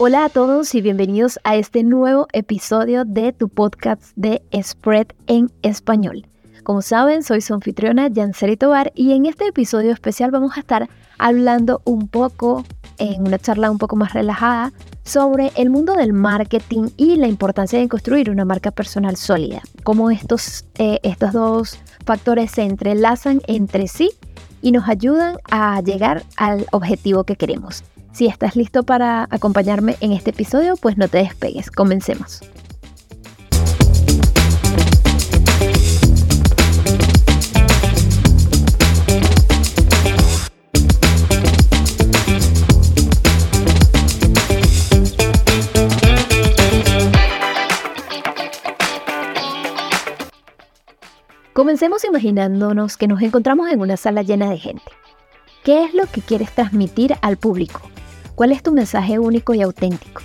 Hola a todos y bienvenidos a este nuevo episodio de tu podcast de Spread en español. Como saben, soy su anfitriona Yanseri Tobar y en este episodio especial vamos a estar hablando un poco, en una charla un poco más relajada, sobre el mundo del marketing y la importancia de construir una marca personal sólida. Cómo estos, eh, estos dos factores se entrelazan entre sí y nos ayudan a llegar al objetivo que queremos. Si estás listo para acompañarme en este episodio, pues no te despegues, comencemos. Comencemos imaginándonos que nos encontramos en una sala llena de gente. ¿Qué es lo que quieres transmitir al público? ¿Cuál es tu mensaje único y auténtico?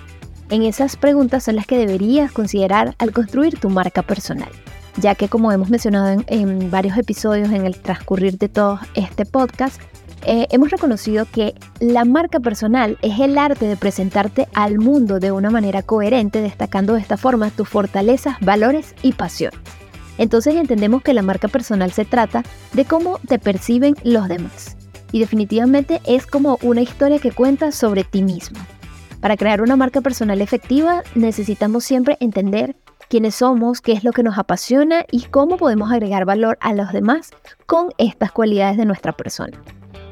En esas preguntas son las que deberías considerar al construir tu marca personal, ya que como hemos mencionado en, varios episodios en el transcurrir de todo este podcast, eh, hemos reconocido que la marca personal es el arte de presentarte al mundo de una manera coherente, destacando de esta forma tus fortalezas, valores y pasiones. Entonces entendemos que la marca personal se trata de cómo te perciben los demás y definitivamente es como una historia que cuenta sobre ti mismo. Para crear una marca personal efectiva necesitamos siempre entender quiénes somos, qué es lo que nos apasiona y cómo podemos agregar valor a los demás con estas cualidades de nuestra persona.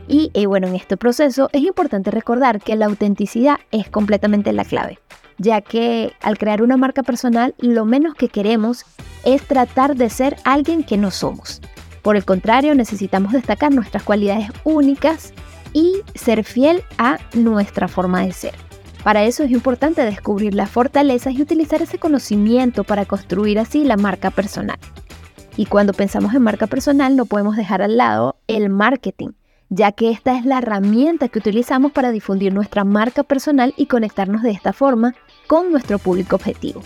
Y eh, bueno, en este proceso es importante recordar que la autenticidad es completamente la clave, ya que al crear una marca personal lo menos que queremos es tratar de ser alguien que no somos. Por el contrario, necesitamos destacar nuestras cualidades únicas y ser fiel a nuestra forma de ser. Para eso es importante descubrir las fortalezas y utilizar ese conocimiento para construir así la marca personal. Y cuando pensamos en marca personal no podemos dejar al lado el marketing, ya que esta es la herramienta que utilizamos para difundir nuestra marca personal y conectarnos de esta forma con nuestro público objetivo.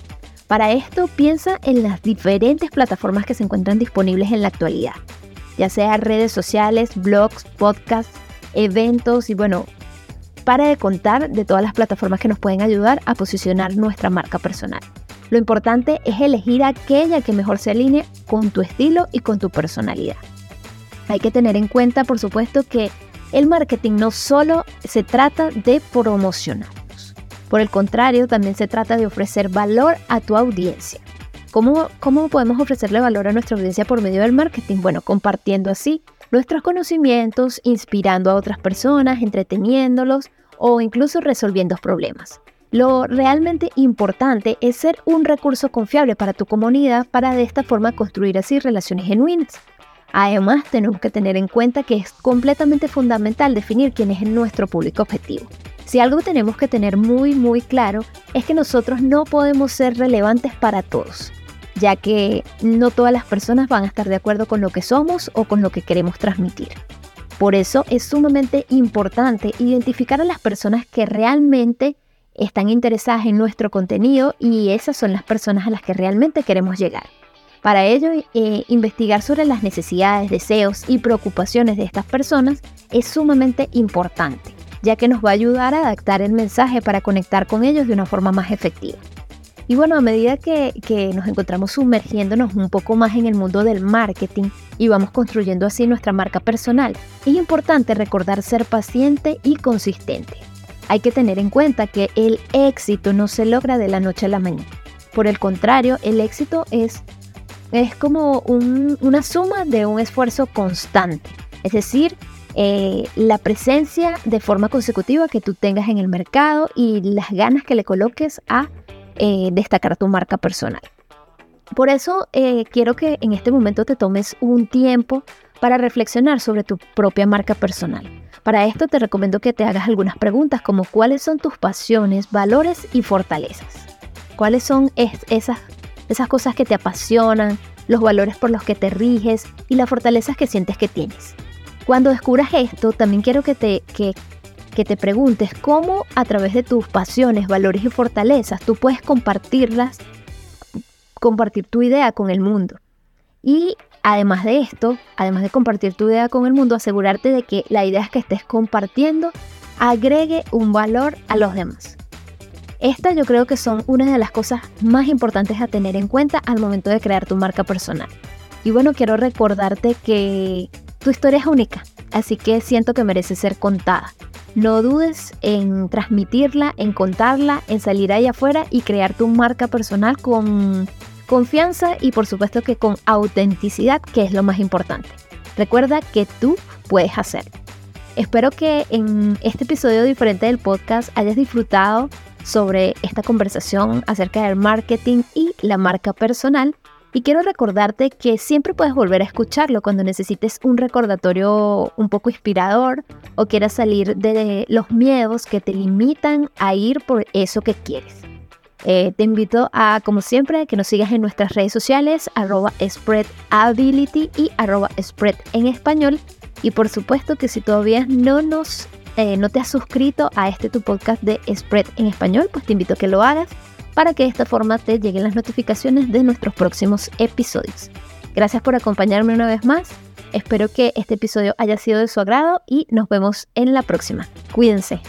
Para esto piensa en las diferentes plataformas que se encuentran disponibles en la actualidad, ya sea redes sociales, blogs, podcasts, eventos y bueno, para de contar de todas las plataformas que nos pueden ayudar a posicionar nuestra marca personal. Lo importante es elegir aquella que mejor se alinee con tu estilo y con tu personalidad. Hay que tener en cuenta, por supuesto, que el marketing no solo se trata de promocionar por el contrario, también se trata de ofrecer valor a tu audiencia. ¿Cómo, ¿Cómo podemos ofrecerle valor a nuestra audiencia por medio del marketing? Bueno, compartiendo así nuestros conocimientos, inspirando a otras personas, entreteniéndolos o incluso resolviendo problemas. Lo realmente importante es ser un recurso confiable para tu comunidad para de esta forma construir así relaciones genuinas. Además, tenemos que tener en cuenta que es completamente fundamental definir quién es nuestro público objetivo. Si algo tenemos que tener muy muy claro es que nosotros no podemos ser relevantes para todos, ya que no todas las personas van a estar de acuerdo con lo que somos o con lo que queremos transmitir. Por eso es sumamente importante identificar a las personas que realmente están interesadas en nuestro contenido y esas son las personas a las que realmente queremos llegar. Para ello, eh, investigar sobre las necesidades, deseos y preocupaciones de estas personas es sumamente importante ya que nos va a ayudar a adaptar el mensaje para conectar con ellos de una forma más efectiva. Y bueno, a medida que, nos encontramos sumergiéndonos un poco más en el mundo del marketing y vamos construyendo así nuestra marca personal, es importante recordar ser paciente y consistente. Hay que tener en cuenta que el éxito no se logra de la noche a la mañana. Por el contrario, el éxito es, es como una suma de un esfuerzo constante. Es decir, eh, la presencia de forma consecutiva que tú tengas en el mercado y las ganas que le coloques a eh, destacar tu marca personal. Por eso eh, quiero que en este momento te tomes un tiempo para reflexionar sobre tu propia marca personal. Para esto te recomiendo que te hagas algunas preguntas como cuáles son tus pasiones, valores y fortalezas. ¿Cuáles son esas, esas cosas que te apasionan, los valores por los que te riges y las fortalezas que sientes que tienes? Cuando descubras esto, también quiero que te, que, te preguntes cómo a través de tus pasiones, valores y fortalezas tú puedes compartirlas, compartir tu idea con el mundo. Y además de esto, además de compartir tu idea con el mundo, asegurarte de que la idea que estés compartiendo agregue un valor a los demás. Estas yo creo que son una de las cosas más importantes a tener en cuenta al momento de crear tu marca personal. Y bueno, quiero recordarte que tu historia es única, así que siento que merece ser contada. No dudes en transmitirla, en contarla, en salir ahí afuera y crear tu marca personal con confianza y por supuesto que con autenticidad, que es lo más importante. Recuerda que tú puedes hacerlo. Espero que en este episodio diferente del podcast hayas disfrutado sobre esta conversación acerca del marketing y la marca personal. Y quiero recordarte que siempre puedes volver a escucharlo cuando necesites un recordatorio un poco inspirador o quieras salir de los miedos que te limitan a ir por eso que quieres. Eh, te invito a, como siempre, que nos sigas en nuestras redes sociales, arroba spreadability y arroba spread en español. Y por supuesto que si todavía no nos eh, no te has suscrito a este tu podcast de Spread en español, pues te invito a que lo hagas para que de esta forma te lleguen las notificaciones de nuestros próximos episodios. Gracias por acompañarme una vez más. Espero que este episodio haya sido de su agrado y nos vemos en la próxima. Cuídense.